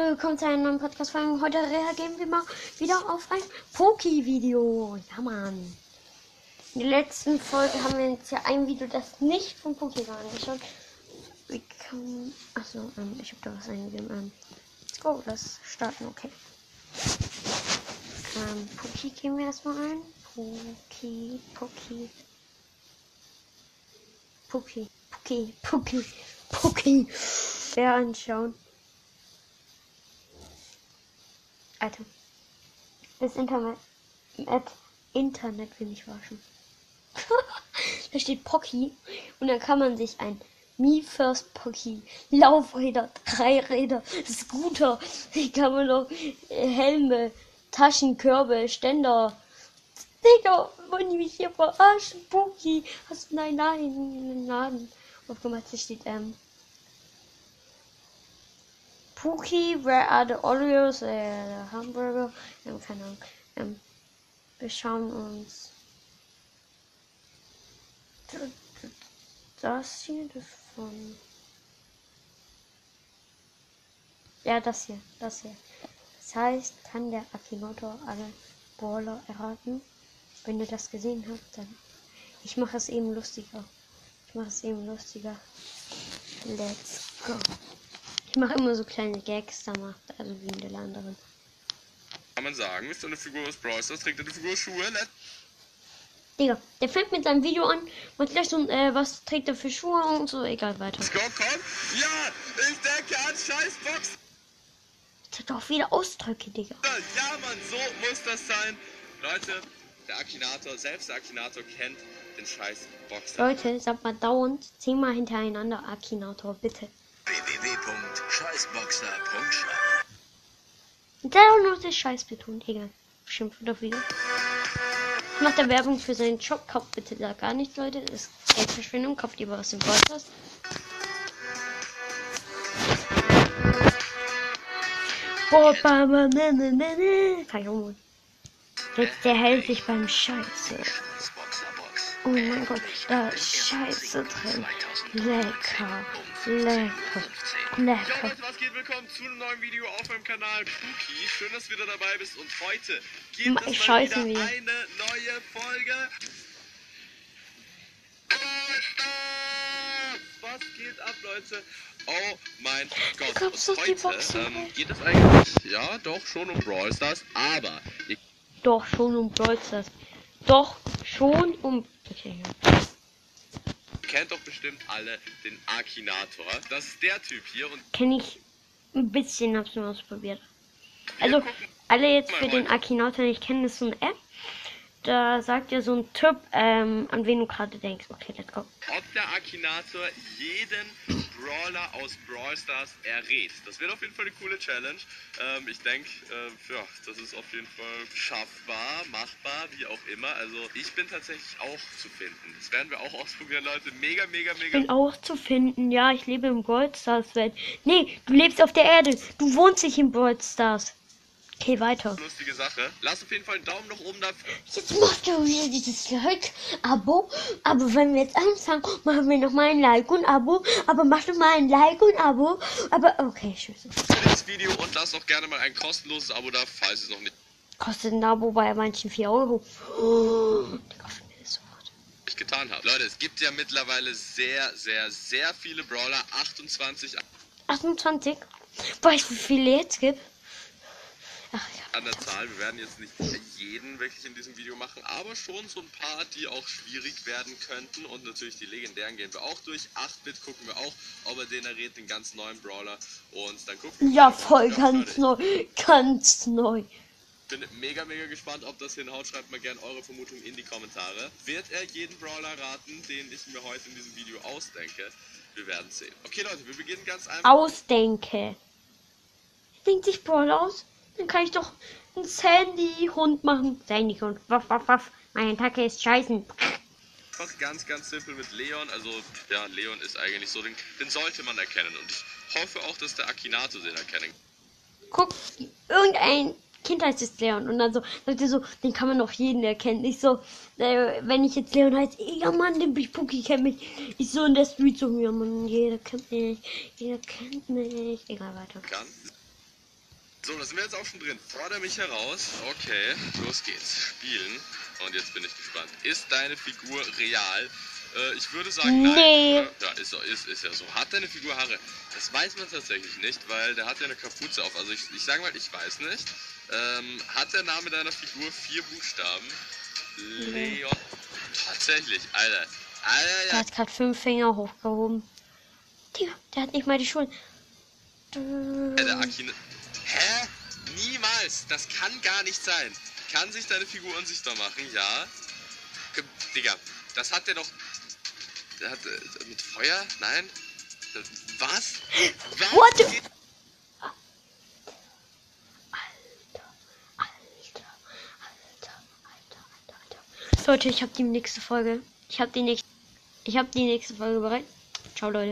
Willkommen zu einer neuen Podcast-Folge. Heute reagieren wir mal wieder auf ein Poki-Video. Ja, Mann. In der letzten Folge haben wir jetzt ja ein Video, das nicht von Poki war angeschaut. Wir können... Achso, ähm, ich habe da was eingegeben. Ähm, let's go, das starten, okay. Ähm, Poki gehen wir erstmal ein. Poki, Poki. Poki, Poki, Poki, Poki. Wer anschauen. Alter. Das Internet. Internet will ich waschen. da steht Pocky und dann kann man sich ein Me First Pocky, Laufräder, Dreiräder, Scooter, kann man noch äh, Helme, Taschen, Körbe, Ständer. Digga, wollen die mich hier verarschen? Pocky, hast nein, nein, nein. Aufgemacht, hier steht, ähm, Pookie, where are the Oreos, äh, Hamburger, ähm, keine Ahnung. Ähm, wir schauen uns das hier, das von, ja, das hier, das hier. Das heißt, kann der Akinoto alle Brawler erraten? Wenn ihr das gesehen habt, dann, ich mache es eben lustiger. Ich mache es eben lustiger. Let's go. Ich mache immer so kleine Gags da macht, also wie in der anderen. Kann man sagen, ist eine Figur aus Brawl Stars, trägt eine Figur Schuhe, Let Digga, der fängt mit seinem Video an und gleich so, äh, was trägt er für Schuhe und so, egal, weiter. Let's go, komm! Ja, ich denke an Scheißbox! Das hat doch wieder Ausdrücke, Digga. Ja, Mann, so muss das sein. Leute, der Akinator, selbst der Akinator kennt den Scheißboxer. Leute, sagt mal dauernd zehnmal hintereinander Akinator, bitte. www.scheißboxer.shop der auch noch das Scheiß betont, egal. Schimpft doch wieder. Macht er Werbung für seinen Job, kauft bitte da gar nichts, Leute. Das ist Geldverschwendung, kauft lieber was im Podcast. Ne, ne, ne, ne. Kann ich. Jetzt der hält sich beim Scheiße. Oh mein Gott, da ist Scheiße drin. Lecker, lecker, Jo lecker. Leute, was geht? Willkommen zu einem neuen Video auf meinem Kanal Spooky. Schön, dass du wieder dabei bist und heute gibt Ma- es mal wieder eine neue Folge. Was geht ab, Leute? Oh mein Gott. glaubst, Und dass die heute Boxen ähm, geht es eigentlich, ja, doch schon um Brawl Stars, aber Doch schon um Brawl Stars. Doch schon um. Okay, ja. Kennt doch bestimmt alle den Akinator. Das ist der Typ hier und Kenne ich ein bisschen, hab's nur ausprobiert. Also, alle jetzt für den. Akinator nicht kennen, das ist so eine App. Da sagt dir so ein Typ, ähm, an wen du gerade denkst. Okay, let's go. ob der Akinator jeden Brawler aus Brawl Stars errät. Das wird auf jeden Fall eine coole Challenge. Ähm, ich denke, äh, ja, das ist auf jeden Fall schaffbar, machbar, wie auch immer. Also ich bin tatsächlich auch zu finden. Das werden wir auch ausprobieren, Leute. Mega, mega, Ich mega bin auch zu finden. Ja, ich lebe im Brawl Stars Welt. Nee, du lebst auf der Erde. Du wohnst nicht in Brawl Stars. Okay, weiter. lustige Sache. Lasst auf jeden Fall einen Daumen nach oben da. Jetzt macht er wieder dieses Like, Abo. Aber wenn wir jetzt anfangen, machen wir noch mal ein Like und Abo. Aber mach doch mal ein Like und Abo. Aber okay, tschüss. für dieses Video und lasst auch gerne mal ein kostenloses Abo da, falls es noch nicht Kostet ein Abo bei manchen 4 Euro. Oh, sofort. getan habt. Leute, es gibt ja mittlerweile sehr, sehr, sehr viele Brawler. 28 28. Weißt du, wie viele jetzt gibt? Ach an der Zahl. Wir werden jetzt nicht jeden wirklich in diesem Video machen, aber schon so ein paar, die auch schwierig werden könnten. Und natürlich die legendären gehen wir auch durch. 8-Bit gucken wir auch, ob er den errät, den ganz neuen Brawler. Und dann gucken wir Ja, voll Ja, ganz neu. Ganz neu. Bin mega, mega gespannt, ob das hinhaut. Schreibt mal gerne eure Vermutung in die Kommentare. Wird er jeden Brawler raten, den ich mir heute in diesem Video ausdenke? Wir werden sehen. Okay, Leute, wir beginnen ganz einfach. Ausdenke. Denkt sich Brawl aus? Dann kann ich doch einen Sandy-Hund machen. Sandy-Hund. Waff, waff, waff. Meine Attacke ist scheißen. Fast ganz, ganz simpel mit Leon. Also, ja, Leon ist eigentlich so, den, den sollte man erkennen. Und ich hoffe auch, dass der Akinato den erkennen Guck, irgendein Kind heißt jetzt Leon. Und dann so, sagt er so, den kann man auch jeden erkennen. Ich so, äh, wenn ich jetzt Leon heiße, ja Mann, den Big Puki kennt mich. Ich so in der Street so, ja Mann, jeder kennt mich. Jeder kennt mich. Egal, weiter. kann. So, da sind wir jetzt auch schon drin. Forder mich heraus. Okay, los geht's. Spielen. Und jetzt bin ich gespannt. Ist deine Figur real? Äh, ich würde sagen, Nee. nein. oder? Ja, ist, ist, ist ja so. Hat deine Figur Haare? Das weiß man tatsächlich nicht, weil der hat ja eine Kapuze auf. Also ich, ich sage mal, ich weiß nicht. Ähm, hat der Name deiner Figur vier Buchstaben? Leon. Tatsächlich, Alter. Alter, Der ja. hat gerade fünf Finger hochgehoben. Digga, der hat nicht mal die Schulden. Äh, Der Akine. Niemals! Das kann gar nicht sein. Kann sich deine Figur unsichtbar machen? Ja. Digga, das hat der doch. Der hat äh, mit Feuer? Nein? Äh, Was? Was? What the- geht- Alter, Alter, Alter, Alter, Alter, Alter. Leute, ich habe die nächste Folge. Ich habe die nächste. Ich habe die nächste Folge bereit. Ciao, Leute.